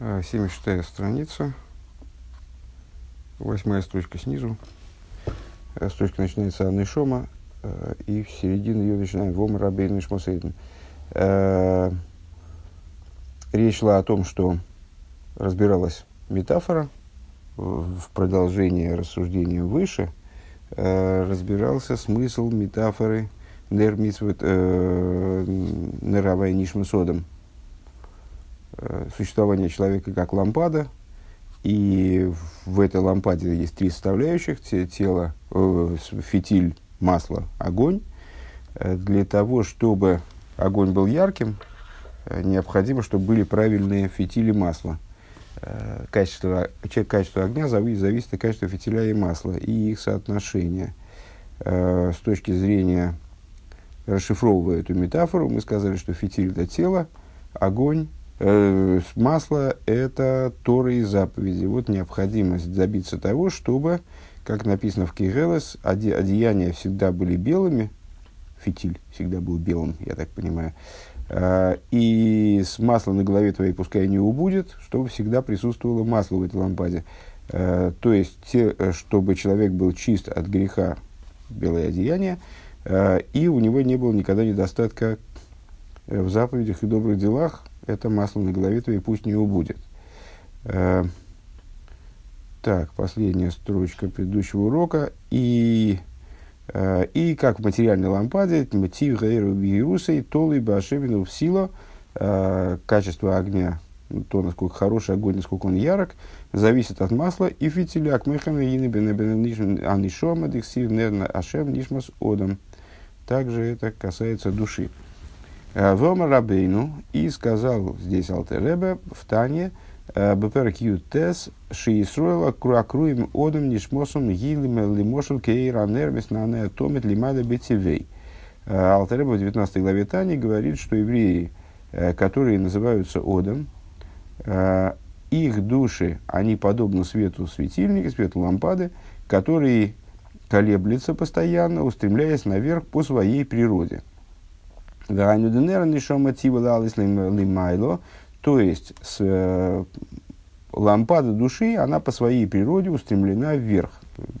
76 страница, восьмая строчка снизу. Э, строчка начинается Анны Шома, э, и в середине ее начинаем Вом Рабейн Шмосейден. Э, речь шла о том, что разбиралась метафора в продолжении рассуждения выше, разбирался смысл метафоры Нермитсвет Неравай Нишмасодом – существование человека как лампада, и в этой лампаде есть три составляющих, тело, э, фитиль, масло, огонь. Э, для того, чтобы огонь был ярким, э, необходимо, чтобы были правильные фитили масла. Качество, качество огня зависит, зависит от качества фитиля и масла и их соотношения. С точки зрения, расшифровывая эту метафору, мы сказали, что фитиль – это тело, огонь масло – это Торы и заповеди. Вот необходимость добиться того, чтобы, как написано в Кигелес, оде, одеяния всегда были белыми, фитиль всегда был белым, я так понимаю, э, и с масла на голове твоей пускай не убудет, чтобы всегда присутствовало масло в этой лампаде. Э, то есть, чтобы человек был чист от греха, белое одеяние, и у него не было никогда недостатка в заповедях и добрых делах, это масло на голове твоей пусть не убудет. Э, так, последняя строчка предыдущего урока. И, э, и как в материальной лампаде, мотив гейру вирусой, толы башевину в силу, э, качество огня, то, насколько хороший огонь, насколько он ярок, зависит от масла и фитиля акмехана и анишома дексир нерна ашем нишмас одам. Также это касается души. Э, Вома Рабейну, и сказал здесь Алтеребе в Тане, э, Беперк Ютес, Шиисруэла Круакруем Одам Нишмосом Гилим Лимошел Кейра Нермис Нане Томит Лимада Бетивей. Э, Алтеребе в 19 главе Тани говорит, что евреи, которые называются Одам, их души, они подобны свету светильника, свету лампады, который колеблется постоянно, устремляясь наверх по своей природе. То есть, с, э, лампада души, она по своей природе устремлена вверх.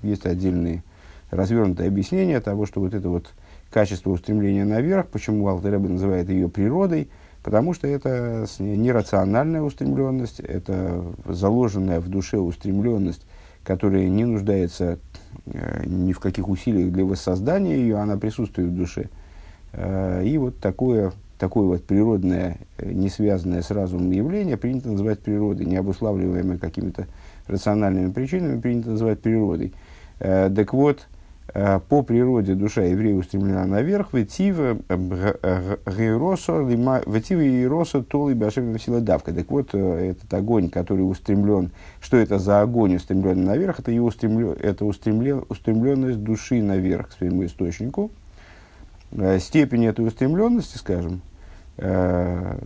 Есть отдельные развернутые объяснения того, что вот это вот качество устремления наверх, почему Алтереба называет ее природой, потому что это нерациональная устремленность, это заложенная в душе устремленность, которая не нуждается э, ни в каких усилиях для воссоздания ее, она присутствует в душе – и вот такое, такое вот природное, э, не связанное с разумом явление принято называть природой, не обуславливаемое какими-то рациональными причинами, принято называть природой. Э, так вот, по природе душа еврея устремлена наверх, ветива и роса толи башевна сила давка. Так вот, этот огонь, который устремлен, что это за огонь устремленный наверх, это, ее устремлен, это устремлен, устремленность души наверх к своему источнику – Э, степень этой устремленности, скажем, э,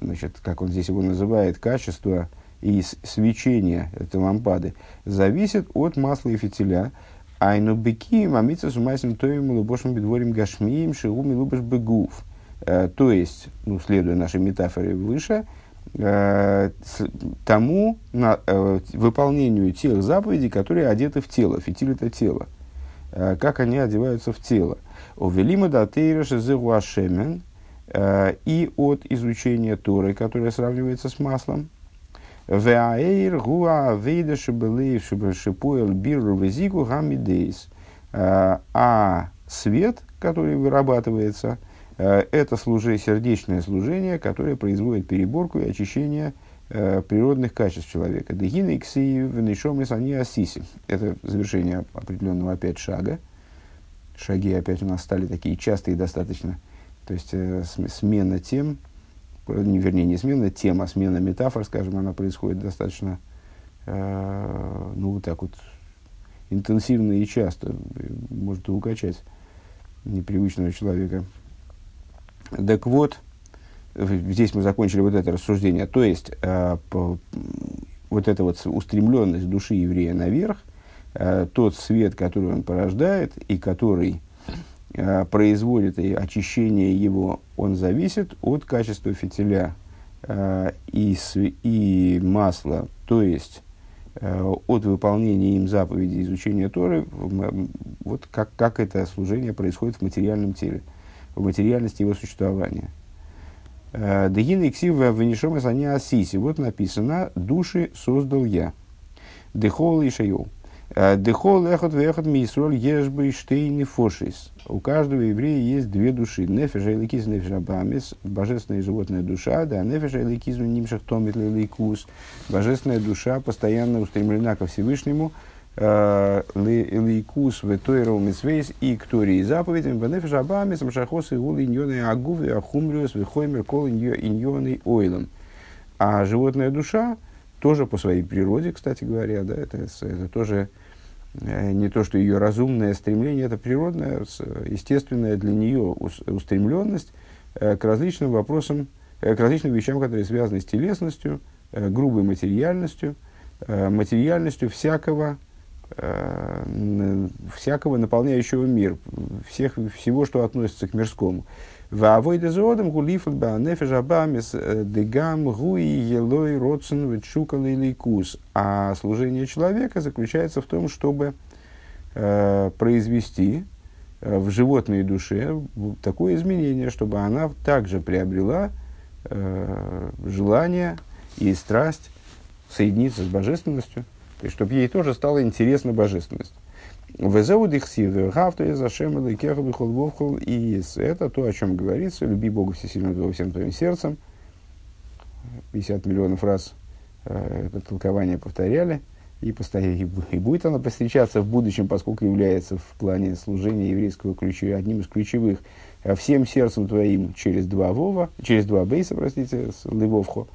значит, как он здесь его называет, качество и свечение этой лампады, зависит от масла и фитиля. Айну беки мамица сумайсим тоим лубошим бедворим гашмием шиуми лубаш бегув. Э, то есть, ну, следуя нашей метафоре выше, тому на, выполнению тех заповедей, которые одеты в тело. Фитиль это тело. Как они одеваются в тело. Увелима датейраша зеуашемен э, и от изучения Торы, которое сравнивается с маслом. Веаэйр гуа вейда шибелеев шипуэл биру везику гамидейс. Э, а свет, который вырабатывается, э, это служение, сердечное служение, которое производит переборку и очищение природных качеств человека. Дегина икси венешомис они асиси. Это завершение определенного опять шага шаги опять у нас стали такие частые достаточно. То есть э, смена тем, не, вернее, не смена тем, а смена метафор, скажем, она происходит достаточно, э, ну, вот так вот, интенсивно и часто, может укачать непривычного человека. Так вот, здесь мы закончили вот это рассуждение. То есть, э, по, вот эта вот устремленность души еврея наверх – Э, тот свет, который он порождает и который э, производит и очищение его, он зависит от качества фитиля э, и, и масло, то есть от выполнения им заповедей изучения Торы, вот как, как это служение происходит в материальном теле, в материальности его существования. Дегин и ксива венешом они асиси. Вот написано, души создал я. Дехол и шайол. Дехол эхот вехот мисроль ешбы штейни фошис. У каждого еврея есть две души. Нефеша и ликиз нефеша бамис, божественная животная душа, да, нефеша и ликизу нимшах томит ликус. Божественная душа постоянно устремлена ко Всевышнему, лейкус в тойру мисвейс и к Торе и заповедям, в нефеша бамис, мшахос и гул иньоны агувы, ахумриус, вихоймер кол иньоны ойлом. А животная душа, тоже по своей природе, кстати говоря, да, это, это тоже э, не то, что ее разумное стремление, это природная, естественная для нее устремленность э, к различным вопросам, э, к различным вещам, которые связаны с телесностью, грубой материальностью, материальностью всякого, всякого наполняющего мир, всех, всего, что относится к мирскому. Ваавойда зоодам гулифат ба нефеш абамис э. А служение человека заключается в том, чтобы э, произвести э, в животной душе такое изменение, чтобы она также приобрела э, желание и страсть соединиться с божественностью, то есть чтобы ей тоже стала интересна божественность. Везеудихсив, гавто из Ашема, Лейкеха, Бихол, И это то, о чем говорится. Люби Бога всесильного всем твоим сердцем. 50 миллионов раз э, это толкование повторяли. И, постоянно, и будет оно встречаться в будущем, поскольку является в плане служения еврейского ключа одним из ключевых э, всем сердцем твоим через два вова, через два бейса, простите, с ливовхо,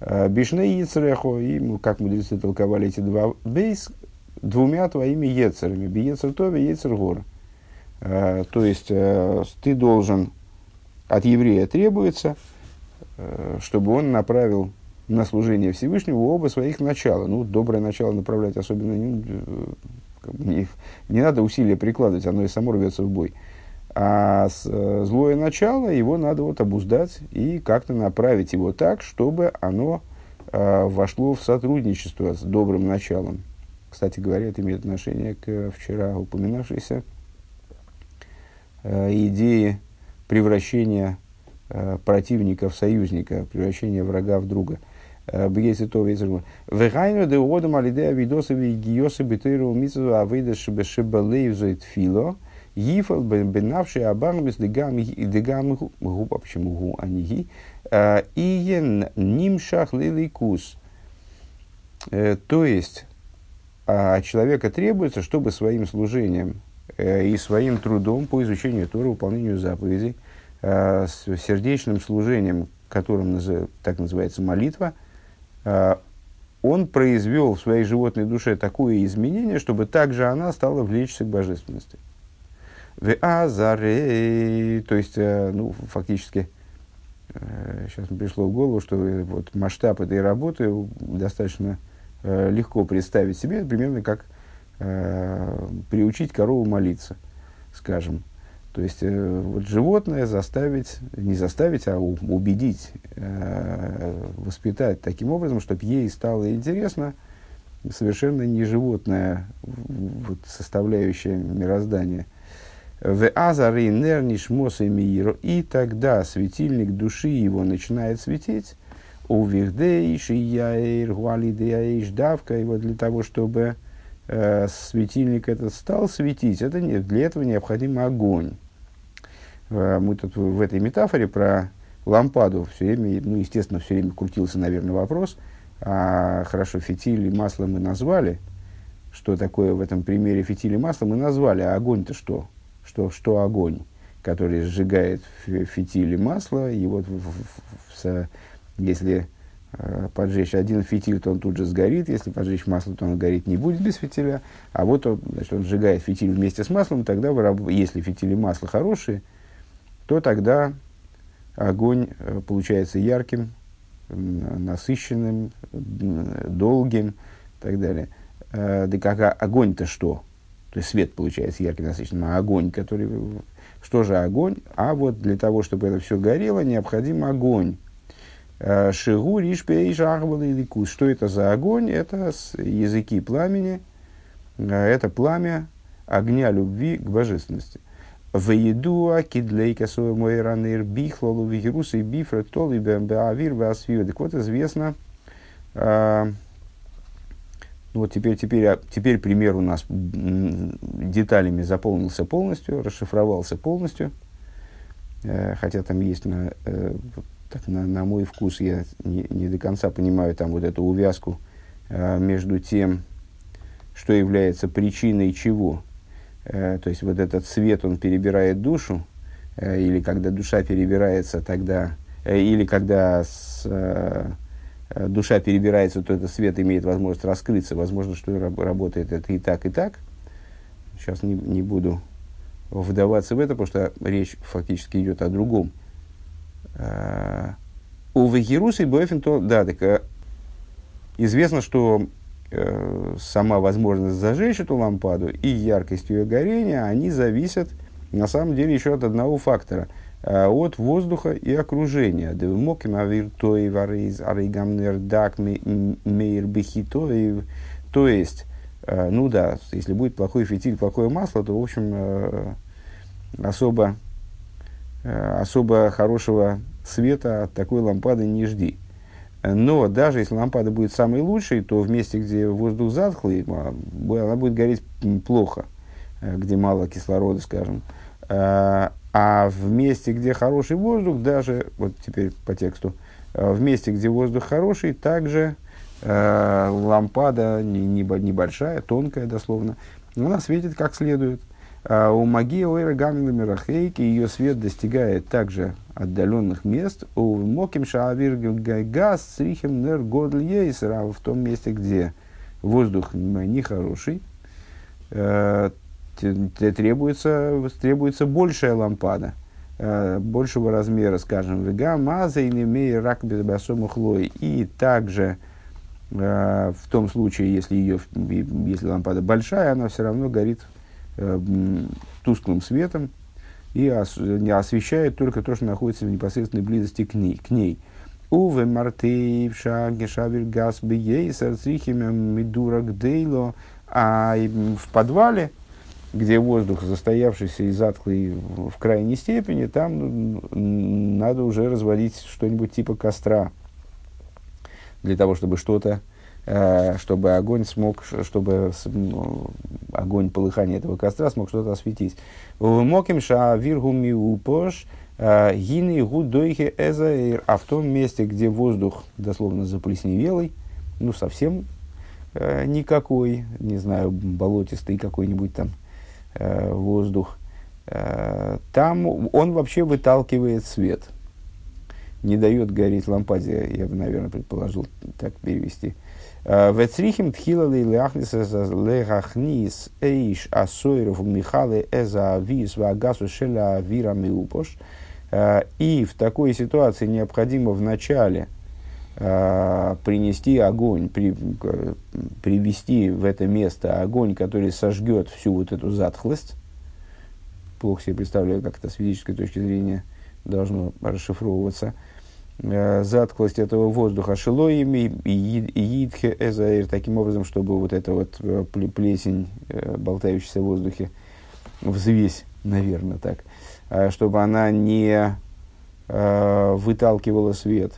э, бишне яцрехо, и как мудрецы толковали эти два бейс, двумя твоими ецерами, биецер тови, ецер гор. Э, то есть э, ты должен, от еврея требуется, э, чтобы он направил на служение Всевышнего оба своих начала. Ну, доброе начало направлять особенно не, не, не надо усилия прикладывать, оно и само рвется в бой. А с, злое начало, его надо вот обуздать и как-то направить его так, чтобы оно вошло в сотрудничество с добрым началом кстати говоря, это имеет отношение к вчера упоминавшейся э, идее превращения э, противника в союзника, превращения врага в друга. Э, Бегейся то Вегайну де уодам алидея видосови гиосы битыру митсу авейдаш бешебалеев зоит фило. Гифал бенавший абармис дегам губа, почему гу, а не ги. Иен нимшах лиликус. То есть, а человека требуется, чтобы своим служением э, и своим трудом по изучению Тора, выполнению заповедей, э, с сердечным служением, которым так называется молитва, э, он произвел в своей животной душе такое изменение, чтобы также она стала влечься к божественности. В азаре, то есть, ну, фактически, сейчас мне пришло в голову, что вот масштаб этой работы достаточно легко представить себе, примерно как э, приучить корову молиться, скажем. То есть э, вот животное заставить, не заставить, а убедить, э, воспитать таким образом, чтобы ей стало интересно совершенно не животное вот, составляющая мироздания. В азары нерниш и тогда светильник души его начинает светить, у вихдейш и яир гуалидеяиш давка, и вот для того, чтобы э, светильник этот стал светить, это не, для этого необходим огонь. Э, мы тут в, в этой метафоре про лампаду все время, ну, естественно, все время крутился, наверное, вопрос, а, хорошо, фитиль и масло мы назвали, что такое в этом примере фитиль и масло мы назвали, а огонь-то что? Что, что огонь, который сжигает фитиль и масло, и вот в, в, в, если э, поджечь один фитиль, то он тут же сгорит. Если поджечь масло, то он горит не будет без фитиля. А вот он, значит, он сжигает фитиль вместе с маслом, тогда, вы, если фитили масла хорошие, то тогда огонь э, получается ярким, насыщенным, долгим и так далее. Э, да как огонь-то что? То есть свет получается ярким, насыщенным, а огонь, который... Что же огонь? А вот для того, чтобы это все горело, необходим огонь Шигу ришпей или кус. Что это за огонь? Это языки пламени, это пламя огня любви к божественности. В еду кидлейка мой ранер бихлолу вигирусы бифра толи беавир беасвию. Так вот известно, ну вот теперь, теперь, теперь пример у нас деталями заполнился полностью, расшифровался полностью. Хотя там есть на, так, на, на мой вкус, я не, не до конца понимаю там вот эту увязку э, между тем, что является причиной чего. Э, то есть вот этот свет, он перебирает душу, э, или когда душа перебирается, тогда, э, или когда с, э душа перебирается, то этот свет имеет возможность раскрыться. Возможно, что работает это и так, и так. Сейчас не, не буду вдаваться в это, потому что речь фактически идет о другом. У Вегируса и Бойфен то, да, так э, известно, что э, сама возможность зажечь эту лампаду и яркость ее горения, они зависят на самом деле еще от одного фактора э, от воздуха и окружения. То есть, э, ну да, если будет плохой фитиль, плохое масло, то, в общем, э, особо Э, особо хорошего света от такой лампады не жди. Но даже если лампада будет самой лучшей, то в месте, где воздух затхлый, а, она будет гореть плохо, э, где мало кислорода, скажем. Э, а в месте, где хороший воздух, даже, вот теперь по тексту, в месте, где воздух хороший, также лампада небольшая, тонкая дословно, она светит как следует – у магии ойра гамила мирахейки ее свет достигает также отдаленных мест. У моким шаавир газ срихим нер годль ейсера в том месте, где воздух нехороший, э, требуется, требуется большая лампада, э, большего размера, скажем, вега маза и не рак хлой. И также э, в том случае, если, ее, если лампада большая, она все равно горит тусклым светом и освещает только то, что находится в непосредственной близости к ней. К ней. Уве мартей в шаге шавер газ бейсер мидура гдейло. А в подвале, где воздух застоявшийся и затхлый в крайней степени, там надо уже разводить что-нибудь типа костра для того, чтобы что-то чтобы огонь смог, чтобы ну, огонь полыхания этого костра смог что-то осветить. Моким ша виргуми упош э, гины гудойхе эзаир. А в том месте, где воздух дословно заплесневелый, ну совсем э, никакой, не знаю, болотистый какой-нибудь там э, воздух, э, там он вообще выталкивает свет. Не дает гореть лампаде, я бы, наверное, предположил так перевести. Вецрихим тхила лейляхнис лехахнис эйш асойров михалы эза авис вагасу шеля авира миупош. И в такой ситуации необходимо вначале принести огонь, при, привести в это место огонь, который сожгет всю вот эту затхлость. Плохо себе представляю, как это с физической точки зрения должно расшифровываться – затклость этого воздуха шилоями и идхе эзаир, таким образом, чтобы вот эта вот э, плесень, э, болтающаяся в воздухе, взвесь, наверное, так, чтобы она не выталкивала свет,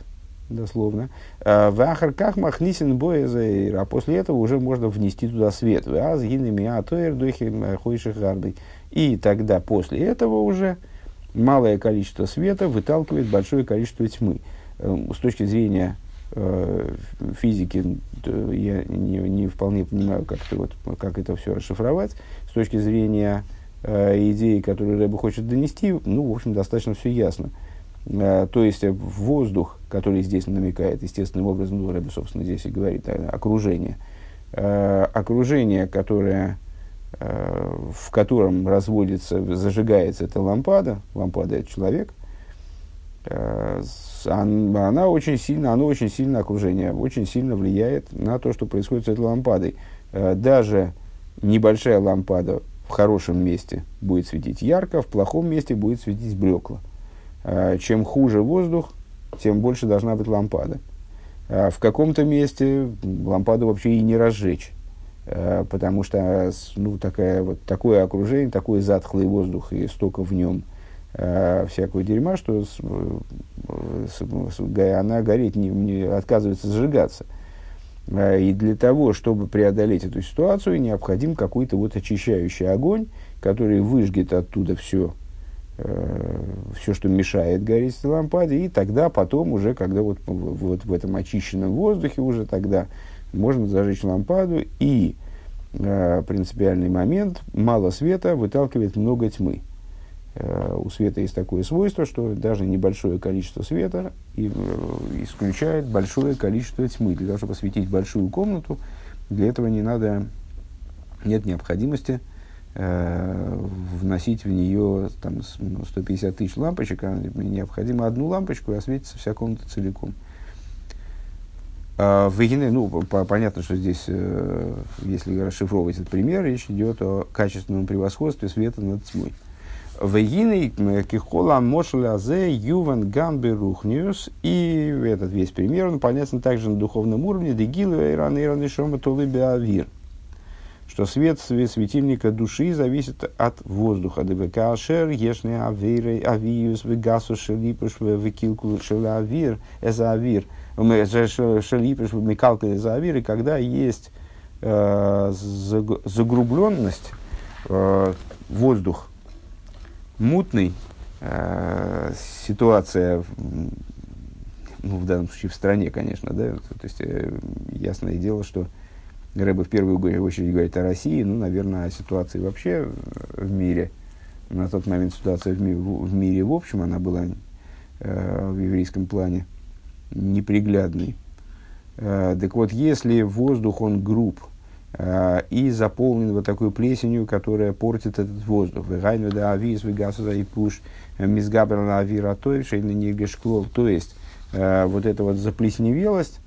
дословно. В ахарках махнисин боезаир, а после этого уже можно внести туда свет. Аз гинами атоэр духи хойших гардой. И тогда после этого уже малое количество света выталкивает большое количество тьмы. Эм, с точки зрения э, физики я не, не вполне понимаю, как это, вот, как это все расшифровать. С точки зрения э, идеи, которую Рэба хочет донести, ну, в общем, достаточно все ясно. Э, то есть воздух, который здесь намекает естественным образом, ну, Рэба, собственно, здесь и говорит, окружение. Окружение, которое Э, в котором разводится, зажигается эта лампада, лампада это человек, э, она очень сильно, оно очень сильно окружение, очень сильно влияет на то, что происходит с этой лампадой. Э, даже небольшая лампада в хорошем месте будет светить ярко, в плохом месте будет светить блекло. Чем хуже воздух, тем больше должна быть лампада. В каком-то месте лампаду вообще и не разжечь, потому что ну, такая, вот, такое окружение, такой затхлый воздух и столько в нем а, всякого дерьма, что с, она гореть не, не отказывается сжигаться. И для того, чтобы преодолеть эту ситуацию, необходим какой-то вот очищающий огонь, который выжгет оттуда все, э, все, что мешает гореть лампаде, и тогда потом уже, когда вот, вот в этом очищенном воздухе уже тогда можно зажечь лампаду, и э, принципиальный момент, мало света выталкивает много тьмы. Э, у света есть такое свойство, что даже небольшое количество света и, э, исключает большое количество тьмы. Для того, чтобы осветить большую комнату, для этого не надо, нет необходимости Э, вносить в нее там, 150 ну, тысяч лампочек, а необходимо одну лампочку и осветится вся комната целиком. А, в Егине, ну, по, понятно, что здесь, э, если расшифровывать этот пример, речь идет о качественном превосходстве света над тьмой. В Егине кихола мошлязе юван гамбе рухниус. И этот весь пример, он понятен также на духовном уровне. Дегилу эйран эйран и шома толыбе авир что свет светильника души зависит от воздуха. Дебекашер, ешне авиры, авиус, вегасу шелипуш, векилку шелавир, эзавир, шелипуш, мекалка эзавир, и когда есть э, загрубленность, э, воздух мутный, э, ситуация, ну, в данном случае в стране, конечно, да, то есть ясное дело, что Рэба в первую очередь говорит о России, ну, наверное, о ситуации вообще в мире. На тот момент ситуация в, ми- в мире в общем, она была в еврейском плане неприглядной. Э, так вот, если воздух, он груб, э, и заполнен вот такой плесенью, которая портит этот воздух. Вегайну да авис, вегасу да и пуш, мизгабер на авира то есть, э, вот эта вот заплесневелость,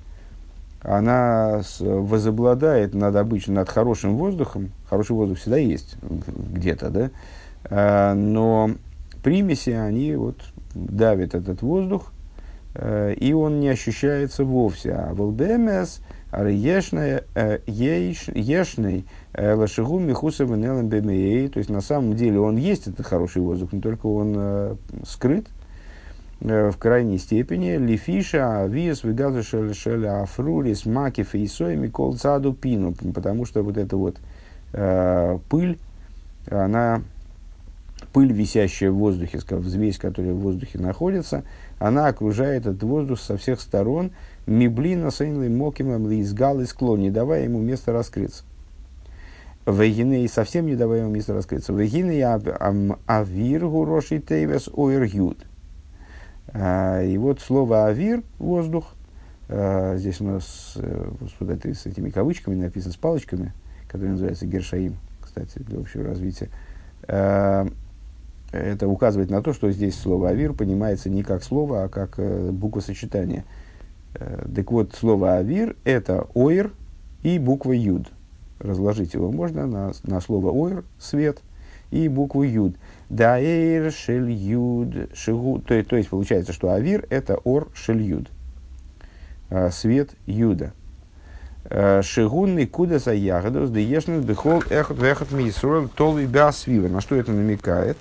она возобладает над обычным, над хорошим воздухом. Хороший воздух всегда есть где-то, да? Но примеси, они вот давят этот воздух, э, и он не ощущается вовсе. А волбемес, ешный, э, ешный, э, лашигу михуса венелем то есть на самом деле он есть, этот хороший воздух, но только он скрыт, Э, в крайней степени. Лифиша авиес вигазу шеля афрурис макиф и сой микол цаду пину, потому что вот эта вот пыль, она пыль, висящая в воздухе, взвесь, которая в воздухе находится, она окружает этот воздух со всех сторон, миблина сейнлой мокимом лизгал и склон, не давая ему места раскрыться. Вегины и совсем не давая ему места раскрыться. Вегины авир гуроши тейвес ойр юд. А, и вот слово «авир» – воздух. А, здесь у нас э, вот это, с этими кавычками написано, с палочками, которые называются гершаим, кстати, для общего развития. Это указывает на то, что здесь слово «авир» понимается не как слово, а как э, буквосочетание. Э, так вот, слово «авир» – это «ойр» и буква «юд». Разложить его можно на, на слово «ойр» – «свет» и букву «юд». Даэйр шельюд шигу. То, то есть получается, что авир это ор шельюд. А, свет юда. Шигунный куда за ягодос, да ешнес бехол эхот вехот мисрол тол и. На что это намекает?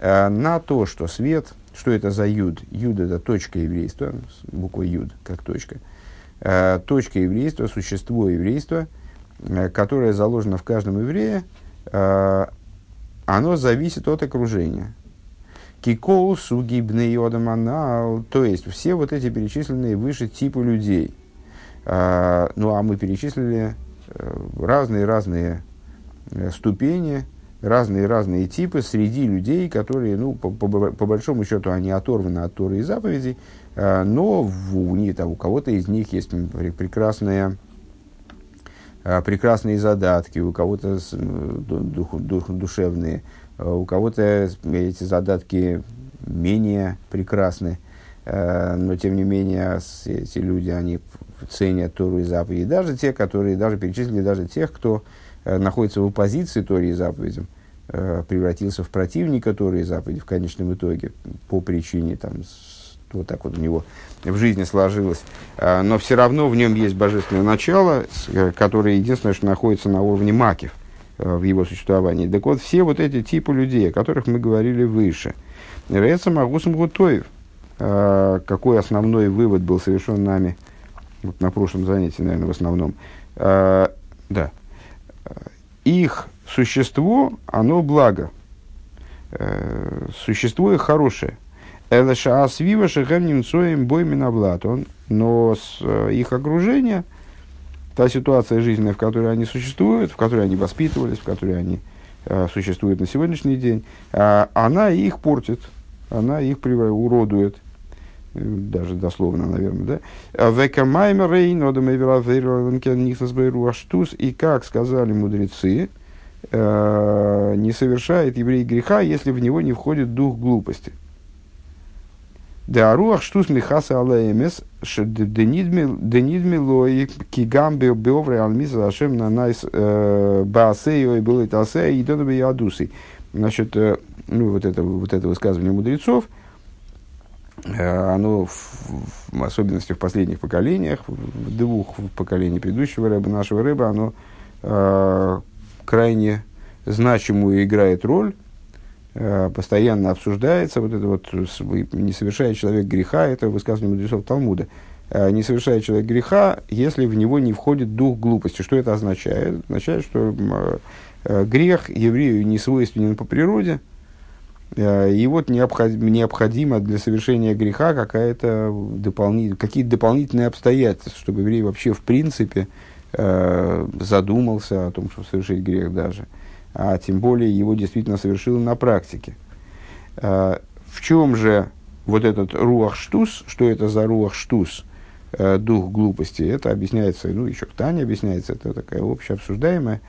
А, на то, что свет, что это за юд? Юд это точка еврейства, буква юд, как точка. Точка еврейства, существо еврейства, которое заложено в каждом еврее, оно зависит от окружения. Кикол, суги, бнеодаманал, то есть все вот эти перечисленные выше типы людей. Ну, а мы перечислили разные-разные э, э, ступени, разные-разные типы среди людей, которые, ну, по, по, по большому счету, они оторваны от Торы и заповедей, а, но в, у, них, там, у кого-то из них есть прекрасная а, прекрасные задатки, у кого-то дух, дух, душевные, а у кого-то эти задатки менее прекрасны, а, но тем не менее эти люди, они ценят Тору и заповеди. Даже те, которые, даже перечислили даже тех, кто находится в оппозиции Торе и заповедям, превратился в противника Торы и заповеди в конечном итоге по причине там, Вот так вот у него в жизни сложилось. А, но все равно в нем есть божественное начало, э, которое единственное, что находится на уровне макив в его существовании. Так вот, все вот эти типы людей, о которых мы говорили выше. Реца Магусом Гутоев. Какой основной вывод был совершен нами вот на прошлом занятии, наверное, в основном. Да. Их существо, оно благо. Э, существо их хорошее. Элэша асвива шехем немцоем бой минавлатон. Но с, э, их окружение, та ситуация жизненная, в которой они существуют, в которой они воспитывались, в которой они э, существуют на сегодняшний день, она их портит, она их уродует даже дословно, наверное, да. Векамаймерей, и как сказали мудрецы, не совершает еврей греха, если в него не входит дух глупости. Да аруах штус михаса алаэмес, денидми лой кигам беовре алмиза ашем на найс э, баасею и был итасея и донабе ядусы. Значит, э, ну, вот это, вот это высказывание мудрецов, э, оно, в, в особенности в последних поколениях, в двух поколениях предыдущего рыба, нашего рыба, оно крайне значимую играет роль, э, постоянно обсуждается, вот это вот, не совершает человек греха, это высказывание мудрецов Талмуда, э, не совершает человек греха, если в него не входит дух глупости. Что это означает? Означает, что э, грех еврею не свойственен по природе, и вот необходимо для совершения греха какая-то дополни, какие-то дополнительные обстоятельства, чтобы еврей вообще в принципе Э, задумался о том, чтобы совершить грех даже, а тем более его действительно совершил на практике. Э, в чем же вот этот руах штус, что это за руах штус, э, дух глупости, это объясняется, ну, еще в Тане объясняется, это такая общеобсуждаемая,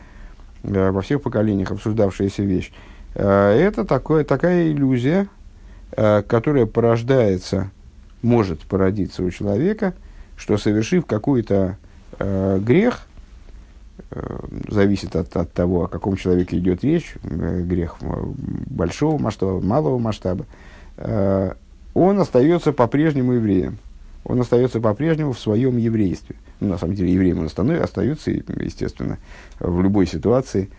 во всех поколениях обсуждавшаяся вещь. Это такое, такая иллюзия, которая порождается, может породиться у человека, что совершив какую-то э, грех э, зависит от, от того, о каком человеке идет речь, э, грех большого масштаба, малого масштаба, э, он остается по-прежнему евреем. Он остается по-прежнему в своем еврействе. Ну, на самом деле, евреем он остается, естественно, в любой ситуации,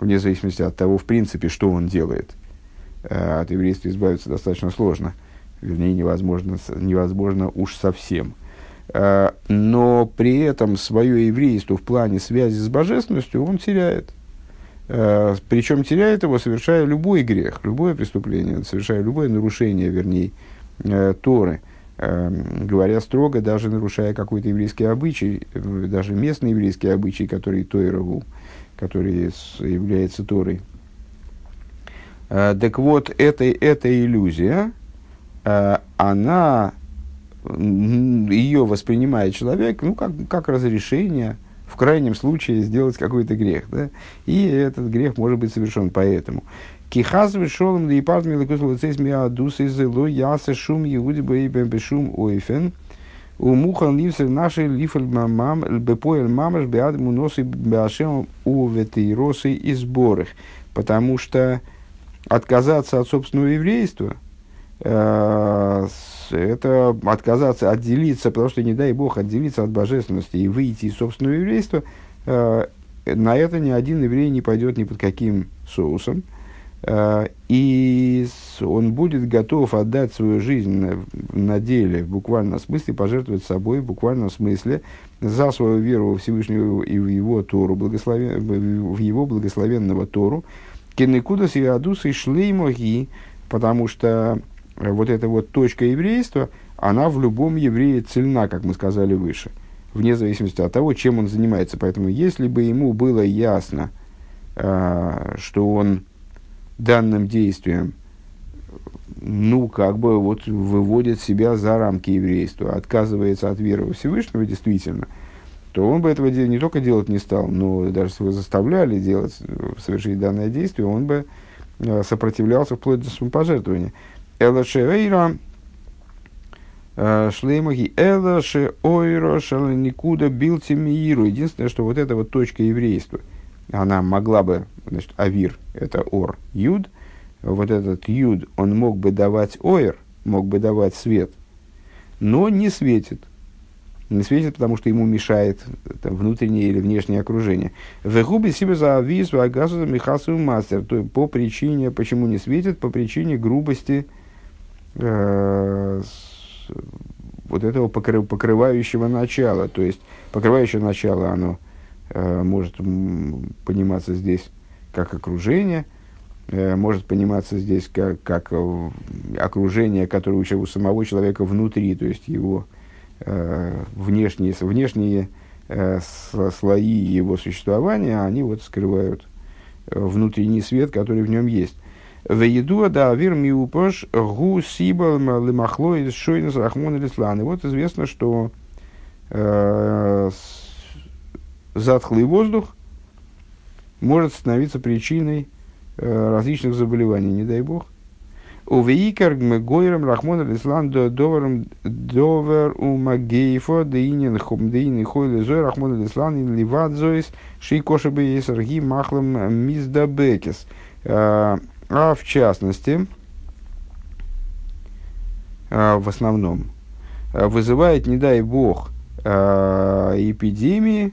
вне зависимости от того, в принципе, что он делает. Э, от еврейства избавиться достаточно сложно. Вернее, невозможно, невозможно уж совсем – но при этом свое еврейство в плане связи с божественностью он теряет. Э, Причем теряет его, совершая любой грех, любое преступление, совершая любое нарушение, вернее, э, Торы. Говоря строго, даже нарушая какой-то еврейский обычай, даже местный еврейский обычай, который Тойрову, который является Торой. Так вот, эта, эта иллюзия, она ее воспринимает человек ну, как, как разрешение в крайнем случае сделать какой-то грех. Да? И этот грех может быть совершен поэтому. Кихаз вышел и парт милакусл миадус из ло яса шум иуди бейбем бешум ойфен. У мухан ливсер наши лифель мамам бепоэль мамаш беад муносы беашем у ветейросы и. Потому что отказаться от собственного еврейства это отказаться, отделиться, потому что, не дай Бог, отделиться от божественности и выйти из собственного еврейства, э, на это ни один еврей не пойдет ни под каким соусом. Э, и он будет готов отдать свою жизнь на, на деле, в буквальном смысле, пожертвовать собой, в буквальном смысле, за свою веру во Всевышнего и в его Тору, благословен, в его благословенного Тору. Кенекудас и Адус и Шлеймоги, потому что Э, вот эта вот точка еврейства, она в любом еврее цельна, как мы сказали выше, вне зависимости от того, чем он занимается. Поэтому, если бы ему было ясно, э, что он данным действием, ну, как бы вот выводит себя за рамки еврейства, отказывается от веры во Всевышнего действительно, то он бы этого не только делать не стал, но даже если его заставляли делать, совершить данное действие, он бы э, сопротивлялся вплоть до самопожертвования. Элашевейра э, Шлеймахи Элаше Ойро Шаленикуда Билтимииру. Единственное, что вот эта вот точка еврейства, она могла бы, значит, Авир, это Ор, Юд, вот этот Юд, он мог бы давать Ойр, мог бы давать свет, но не светит. Не светит, потому что ему мешает там, внутреннее или внешнее окружение. В губе себе за авиз, агазу михасу мастер. То по причине, почему не светит? По причине грубости э, вот этого покры, покрывающего начала. То есть, покрывающее начало, оно э, может пониматься здесь как окружение, э, может пониматься здесь как, как э, окружение, которое у самого человека внутри, то есть его Э, внешние, внешние э, слои его существования, они вот скрывают э, внутренний свет, который в нем есть. В еду да авир миупош гу сибал лимахло из шойнес рахмон И вот известно, что э, затхлый воздух может становиться причиной э, различных заболеваний, не дай бог. Увейкер гойрам рахмон алислан доваром довер у магейфо деинин хом деинин хойле зой рахмон алислан ливат зоис шейкоша бы есарги махлам миздабекес. А в частности, в основном, вызывает, не дай бог, эпидемии,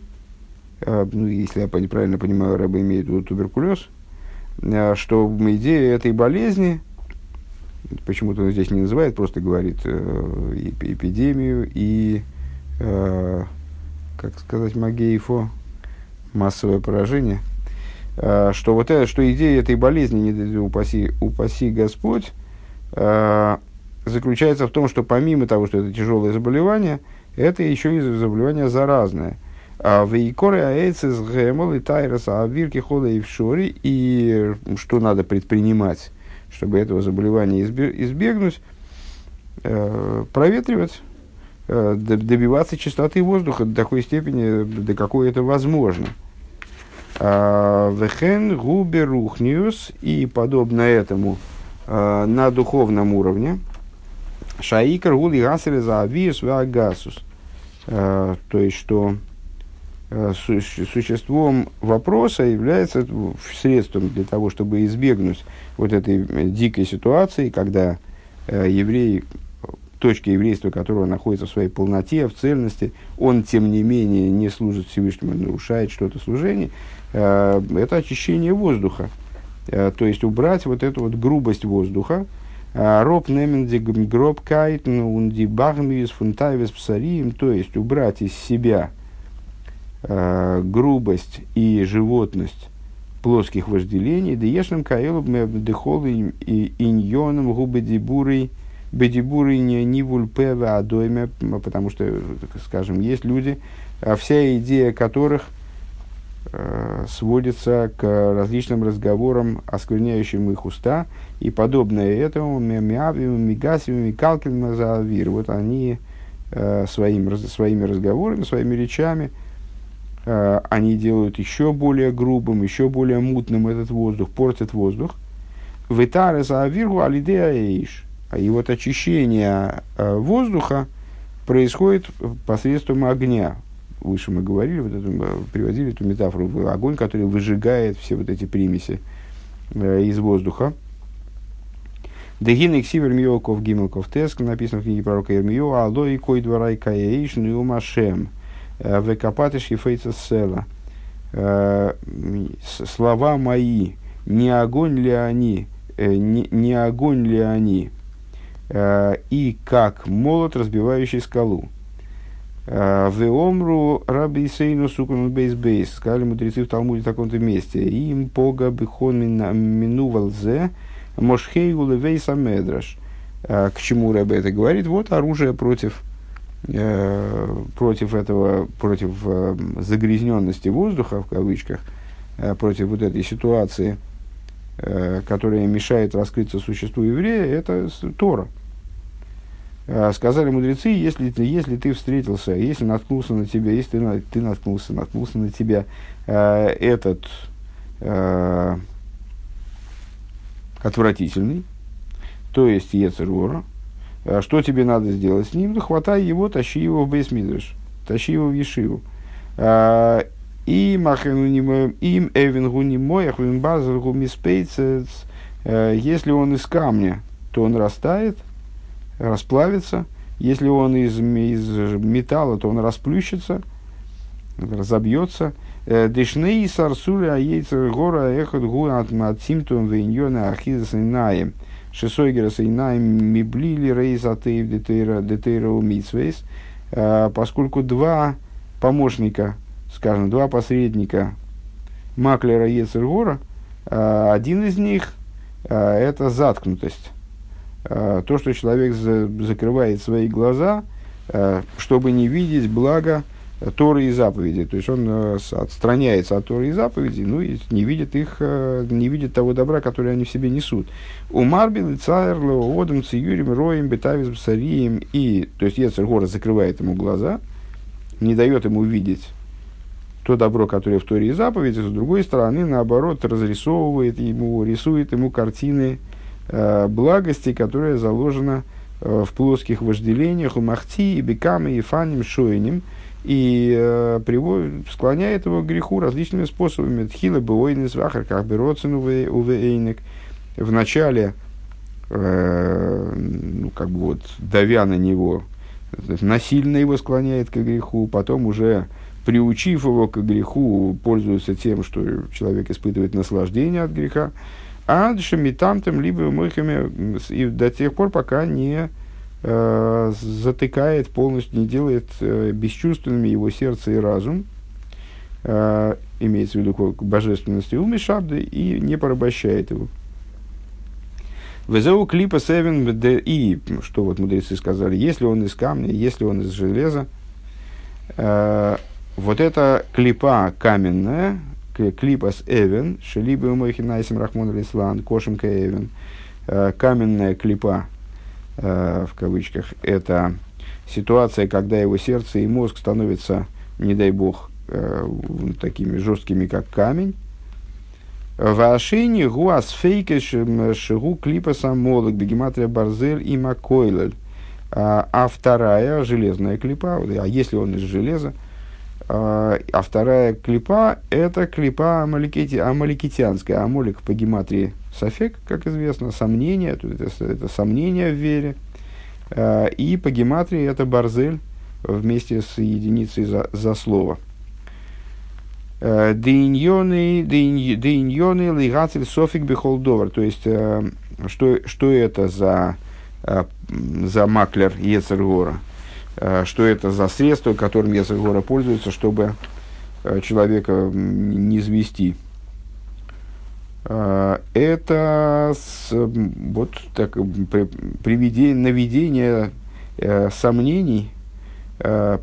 ну, если я правильно понимаю, рыба имеет в виду туберкулез, что идея этой болезни – почему-то он здесь не называет, просто говорит э, эпидемию и, э, как сказать, магейфо, массовое поражение, что вот это, что идея этой болезни, не упаси, упаси Господь, э, заключается в том, что помимо того, что это тяжелое заболевание, это еще и заболевание заразное. А в Икоре Аэцис Гэмл и Тайрос Авирки Хода и в Шори, и что надо предпринимать чтобы этого заболевания избегнуть, э, проветривать, э, добиваться чистоты воздуха до такой степени, до какой это возможно. А, Вехен губерухниус и подобно этому э, на духовном уровне шаикар гули за авиус вагасус. То есть, что существом вопроса является средством для того, чтобы избегнуть вот этой э, дикой ситуации, когда э, еврей, точка еврейства которого находится в своей полноте, в цельности, он, тем не менее, не служит Всевышнему, нарушает что-то служение, э, это очищение воздуха. Э, то есть убрать вот эту вот грубость воздуха, э, Роб неменди гроб кайтн унди багмиус фунтайвес псарием, то есть убрать из себя грубость и животность плоских вожделений, деешным каэлуб и иньоном губы дебурой, бедибурой не нивуль певе адойме, потому что, скажем, есть люди, а вся идея которых э, сводится к различным разговорам, оскверняющим их уста, и подобное этому, миавим, мигасим, микалкин, заавир. Вот они э, своим, своими разговорами, своими речами – Э, они делают еще более грубым, еще более мутным этот воздух, портят воздух. Витары за алидея А и вот очищение э, воздуха происходит посредством огня. Выше мы говорили, вот эту, э, приводили эту метафору, огонь, который выжигает все вот эти примеси из воздуха. Дегин Иксивер Миоков Гимелков Теск, написано в книге пророка Ирмио, Алло и Кой Каэиш Нюмашем. Машем Э, Векапатыш Ефейца Села. Э, слова мои, не огонь ли они, э, не, не огонь ли они, и как молот, разбивающий скалу. Веомру раби Сейну сукану бейс бейс. Сказали мудрецы в Талмуде в таком-то месте. Им пога бихон минувал зе мошхейгу левейса медраш. К чему Рэбе это говорит? Вот оружие против Э, против этого, против э, загрязненности воздуха, в кавычках, э, против вот этой ситуации, которая мешает раскрыться существу еврея, это Тора. Сказали мудрецы, если, если ты встретился, если наткнулся на тебя, если ты, ты наткнулся, наткнулся на тебя этот отвратительный, то есть Ецерора, а что тебе надо сделать с ним? Да хватай его, тащи его в Бейсмидрш, тащи его в Ешиву. А, и им эвенгу не моях, базаргу миспейцец. А, если он из камня, то он растает, расплавится, Если он из, из металла, то он расплющится, разобьется. Э, Дешней сарсуля яйца гора эхот гуа от симптом вейньона ахиза инаем. Шесойгера инаем миблили рейз атеев детейра умитсвейс. Э, поскольку два помощника, скажем, два посредника маклера Ецергора, э, один из них это заткнутость. То, что человек закрывает свои глаза, чтобы не видеть благо Торы и заповеди. То есть он э, отстраняется от Торы и заповедей, ну и не видит их, э, не видит того добра, которое они в себе несут. У Марбил и Цайрло, Одам, Циюрим, Роем, Бетавис, Бсарием. И, то есть Ецер закрывает ему глаза, не дает ему видеть то добро, которое в Торе и заповеди, с другой стороны, наоборот, разрисовывает ему, рисует ему картины э, благости, которая заложена э, в плоских вожделениях у Махти, и Бекаме, и Фаним, Шоиним – и э, приводит, склоняет его к греху различными способами. Тхила бы ойны свахар, как бы родсен увейник. В начале, э, ну, как бы вот, давя на него, насильно его склоняет к греху, потом уже приучив его к греху, пользуется тем, что человек испытывает наслаждение от греха, а шамитамтом либо мыхами и до тех пор, пока не э, затыкает полностью, не делает э, бесчувственными его сердце и разум, э, имеется в виду к божественности умешабды, и не порабощает его. Везеу клипа севен и, что вот мудрецы сказали, если он из камня, если он из железа, э, вот эта клипа каменная, клипа с эвен, шелибы умойхинайсим рахмон лислан, кошемка эвен, э, каменная клипа, Э, в кавычках, это ситуация, когда его сердце и мозг становятся, не дай бог, э, такими жесткими, как камень. Вашини гуас фейке шигу клипа самолок бегематрия барзель и макойлель. А, а вторая железная клипа, а если он из железа, а, а вторая клипа это клипа амаликити, амаликитянская, амолик по гематрии Софек, как известно, сомнение, то это, это сомнение в вере. Э, и по гематрии это барзель вместе с единицей за, за слово. Э, Дейньоны лигацель софик бихолдовар. То есть, э, что, что это за, за маклер Ецергора? Что это за средство, которым Ецергора пользуется, чтобы человека не извести? А, это с, вот так, приведение, наведение э, сомнений э,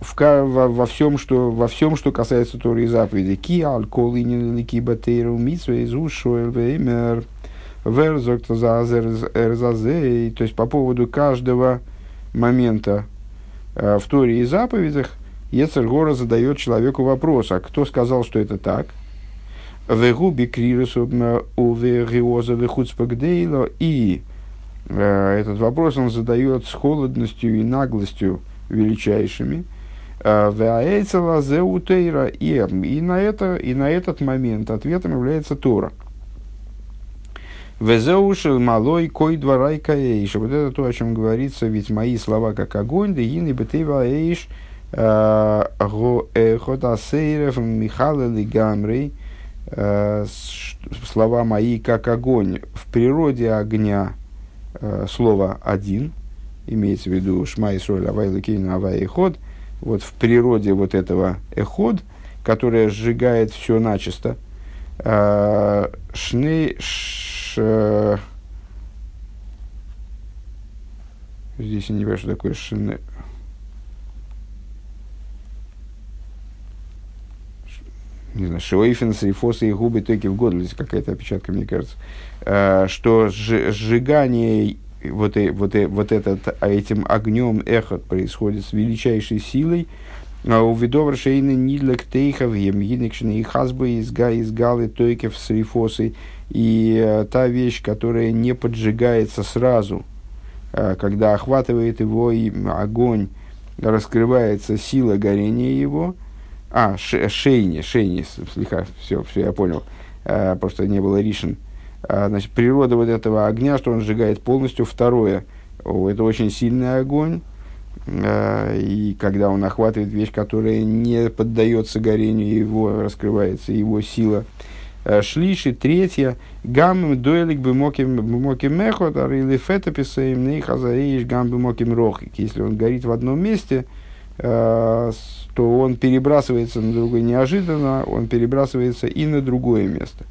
в, во, во, всем, что, во всем, что касается Торы и заповедей. Ки алкоол и нелики батейру митсве из ушоэл веймер верзок эрзазей. То есть по поводу каждого момента э, в Торе и заповедях Ецергора задает человеку вопрос, а кто сказал, что это так – Вегуби крирусу увегиоза вехуцпагдейло. И э, этот вопрос он задает с холодностью и наглостью величайшими. Э, Веаэйцела зеутейра. И, на это, и на этот момент ответом является Тора. Везеушил малой кой дворай каэйш. Вот это то, о чем говорится, ведь мои слова как огонь, да ин и бетева эйш, э, го эхот асейрев михала лигамрей, э, слова мои как огонь. В природе огня э, слово один, имеется в виду шма и соль, авай лакейн, авай и ход. Вот в природе вот этого эход, которое сжигает все начисто, шны, э, здесь я не понимаю, что такое шны, не знаю, Шиоифен, Срифоса и губы только в год, здесь какая-то опечатка, мне кажется, э, что сжигание вот, и, вот, и, вот этот, а этим огнем эхот происходит с величайшей силой, а у видовар шейны нидлек тейхов, емгинекшны и хазбы из га из галы тойкев с рифосой. И э, та вещь, которая не поджигается сразу, э, когда охватывает его и огонь, раскрывается сила горения его, а, шейни, шейни, слегка, все, все, я понял. А, просто не было ришен. А, значит, природа вот этого огня, что он сжигает полностью. Второе, Это очень сильный огонь. И когда он охватывает вещь, которая не поддается горению, его раскрывается его сила. Шлиши, третье, гам дуэлик бы моким мехот, а или фетописаем нейхазаиш гам бы моким рохик. Если он горит в одном месте, то он перебрасывается на другое неожиданно, он перебрасывается и на другое место.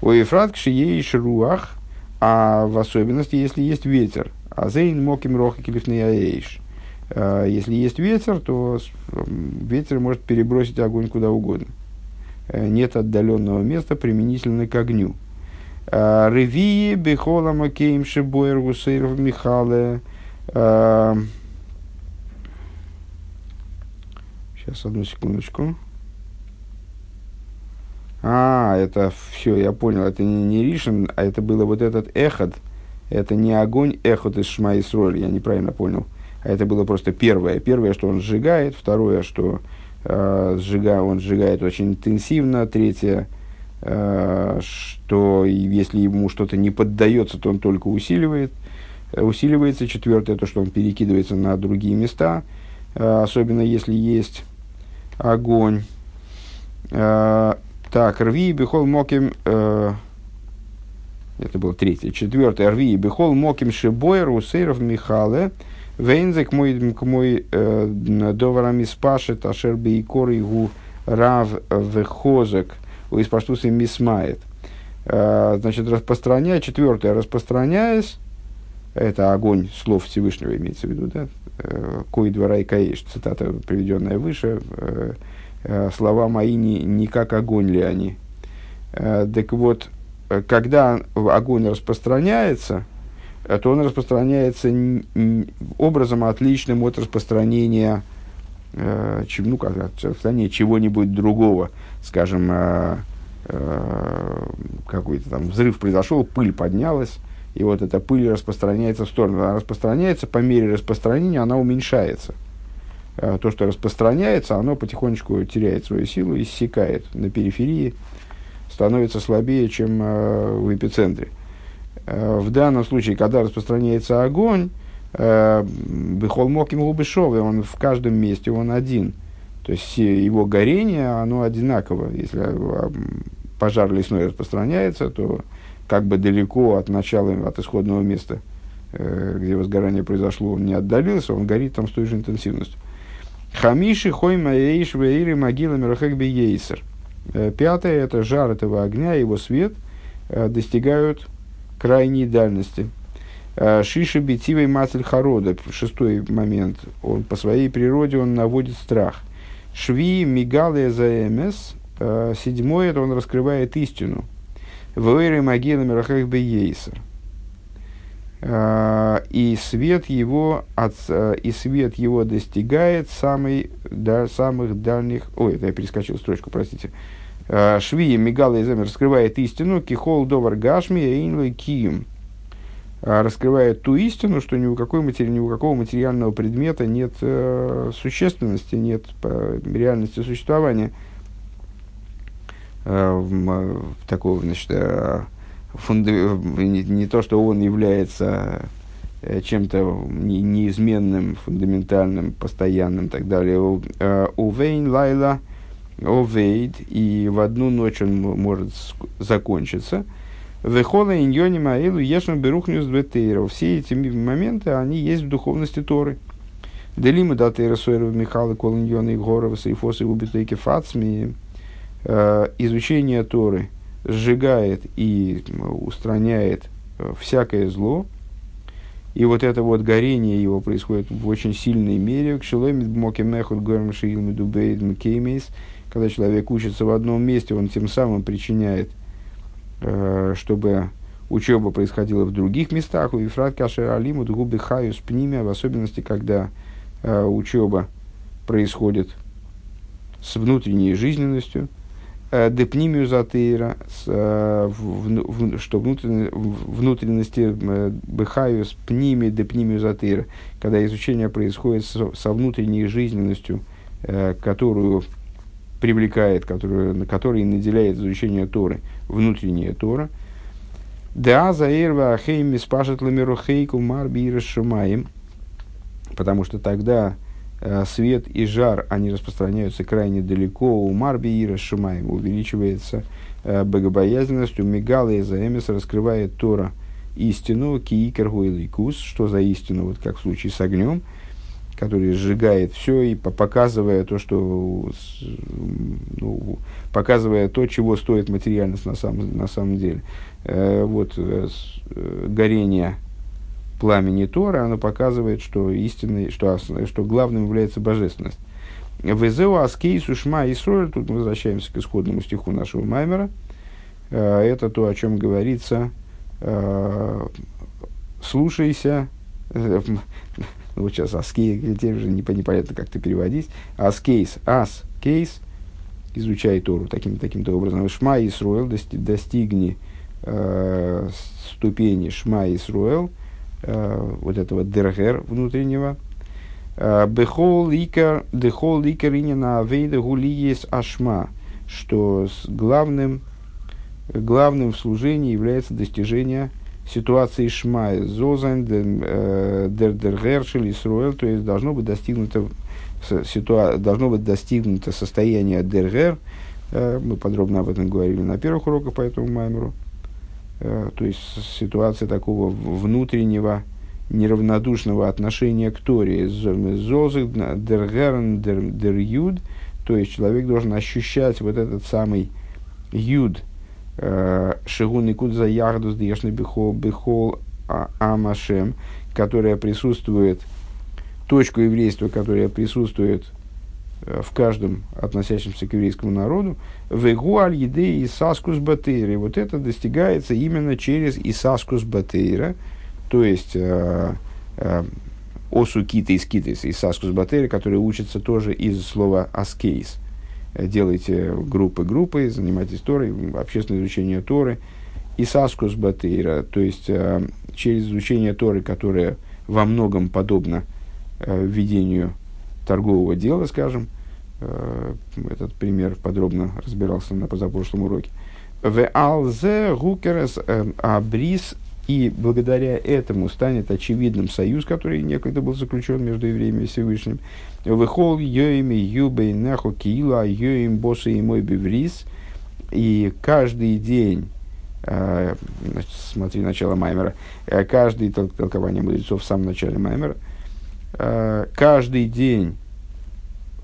У Ефрат кшиеиш руах, а в особенности, если есть ветер. А зейн моким рохик или фнеяэйш. Если есть ветер, то ветер может перебросить огонь куда угодно. Э, нет отдаленного места применительно к огню. Э, Ревии бехола макеем шебойр гусейров михале. Э, сейчас, одну секундочку. А, это все, я понял, это не, не Ришин, а это было вот этот эхот. Это не огонь эхот из Шмаисроль, я неправильно понял. А это было просто первое. Первое, что он сжигает, второе, что э, сжига, он сжигает очень интенсивно, третье, э, что если ему что-то не поддается, то он только усиливает, э, усиливается, четвертое, то, что он перекидывается на другие места, особенно если есть огонь. Так, рви бихол моким, это было третье, четвертое, рви и бихол моким шибойр усейров михале, Вейнзек мой, мой э, доварами спашет, ашер бейкор гу рав вехозек, у испаштусы мисмает. Э, значит, распространяя, четвертое, распространяясь, это огонь слов Всевышнего имеется в виду, да, кой двора и каиш, цитата, приведенная выше, слова мои не, не как огонь ли они. Так вот, когда огонь распространяется, Э, то он распространяется образом отличным от распространения э, ну, как, распространения чего-нибудь другого. Скажем, э, э, какой-то там взрыв произошел, пыль поднялась, и вот эта пыль распространяется в сторону. Она распространяется, по мере распространения она уменьшается. То, что распространяется, оно потихонечку теряет свою силу, иссякает на периферии, становится слабее, чем в эпицентре. В данном случае, когда распространяется огонь, э, Бехол Моким Губышовый, он в каждом месте, он один. То есть его горение, оно одинаково. Если э, пожар лесной распространяется, то как бы далеко от начала, от исходного места, где возгорание произошло, он не отдалился, он горит там с той же интенсивностью. Хамиши хойма эйш вейры могила мирахек. Пятое – это жар этого огня, его свет достигают крайней дальности. Э, Шиша битивой мацель харода, шестой момент, он по своей природе он наводит страх. Шви мигалия за МС, э, седьмой, это он раскрывает истину. Вэйры могилы мирахах бейсер. Э, и свет его от, и свет его достигает самый, да, самых дальних... Ой, это я перескочил строчку, простите. Э, Шви Мигала Иземер раскрывает истину, Кихол Довар Гашми Эйнлой Кием. Э, раскрывает ту истину, что ни у, какой матери, ни у какого материального предмета нет э, существенности, нет э, реальности существования. Э, в, такого, значит, э, фунда, не, не то, что он является чем-то неизменным, фундаментальным, постоянным и так далее. У Вейн Лайла – овейд, и в одну ночь он может закончиться. Вехола иньони маэлу ешн берухнюс бетейров. Все эти моменты, они есть в духовности Торы. Делима датейра суэров Михала Колиньона и Горова Сейфоса и Убитейки Фацми. Э, изучение Торы сжигает и устраняет э, всякое зло. И вот это вот горение его происходит в очень сильной мере. К шеломит моке мехут горм шиилми дубейд мкеймейс когда человек учится в одном месте, он тем самым причиняет, э, чтобы учеба происходила в других местах. У Ефрат Кашер Алиму губы хаю с пниме, в особенности, когда э, учеба происходит с внутренней жизненностью. Э, депнимию затейра, э, что внутренности быхаю с пними депнимию затейра, когда изучение происходит со внутренней жизненностью, которую привлекает, который, на который наделяет изучение Торы, внутренняя Тора. Да, заирва ахейм спашет ламирухейку марби шумаем, потому что тогда э, свет и жар, они распространяются крайне далеко, у марби и шумаем увеличивается э, богобоязненность, у мигала и заэмис раскрывает Тора истину, киикер гуиликус, что за истину, вот как в случае с огнем, который сжигает все и показывая то, что ну, показывая то, чего стоит материальность на самом, на самом деле. Э, вот э, э, горение пламени Тора, оно показывает, что истинный, что, что главным является божественность. Везеу аскейсу шма и тут мы возвращаемся к исходному стиху нашего Маймера. Это то, о чем говорится, слушайся, вот сейчас аскей, теперь уже непонятно, как это переводить, аскейс, ас, кейс, изучай Тору таким, таким-то образом. Шма Исруэл достигни э, ступени Шма Исруэл, э, вот этого дергер внутреннего. Э, Бехол ликар, дехол ликар на авейда гулиес ашма, что с главным, главным в служении является достижение ситуации Шма, Зозан, э, Дер Дергершель, Исруэл, то есть должно быть достигнуто ситуа- должно быть достигнуто состояние Дергер, э, мы подробно об этом говорили на первых уроках по этому маймеру, Э, то есть ситуация такого внутреннего неравнодушного отношения к Торе. Зозык, дергерн, дер юд, то есть человек должен ощущать вот этот самый юд, шигун и кудза яхдус дешны бихол, бихол а, амашем, которая присутствует, точку еврейства, которая присутствует Э, в каждом относящемся к еврейскому народу, вегуаль еды и саскус батейра. Вот это достигается именно через исаскус батейра, то есть э, э, осу кита из китис, исаскус батейра, который учится тоже из слова аскейс. Э, делайте группы группы, занимайтесь Торой, общественное изучение Торы. Исаскус батейра, то есть э, через изучение Торы, которое во многом подобно э, ведению торгового дела, скажем. Этот пример подробно разбирался на позапрошлом уроке. В алзе гукерес абрис и благодаря этому станет очевидным союз, который некогда был заключен между евреями и Всевышним. Выхол йоими юбей нахо киила йоим босы и мой биврис. И каждый день, значит, смотри начало Маймера, каждый толкование мудрецов в самом начале Маймера, каждый день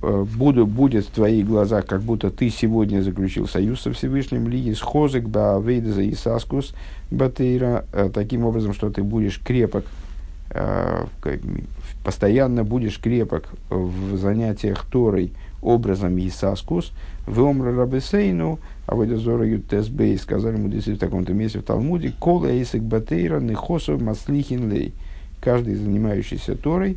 буду, будет в твоих глазах, как будто ты сегодня заключил союз со Всевышним, ли из хозык ба вейдеза и саскус батейра, э, таким образом, что ты будешь крепок, постоянно будешь крепок в занятиях Торой образом Исаскус, в Омра Рабесейну, а в Эдозора Ютесбей, сказали мудрецы в таком-то месте в Талмуде, Кола Эйсек Батейра, Нехосов Маслихин Лей. Каждый, занимающийся Торой,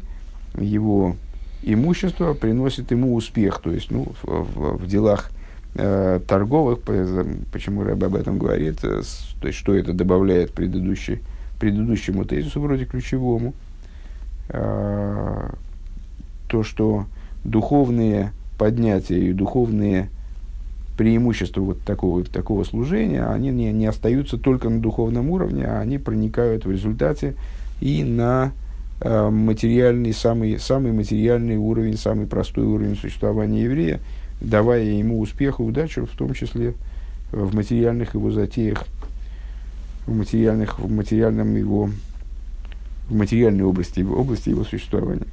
его имущество приносит ему успех, то есть ну, в, в, в делах э, торговых, почему Рэб об этом говорит, э, с, то есть что это добавляет предыдущий, предыдущему тезису, вроде ключевому, э, то, что духовные поднятия и духовные преимущества вот такого, такого служения, они не, не остаются только на духовном уровне, а они проникают в результате и на Э, материальный, самый, самый материальный уровень, самый простой уровень существования еврея, давая ему успех и удачу, в том числе в материальных его затеях, в, материальных, в материальном его в материальной области, области его существования.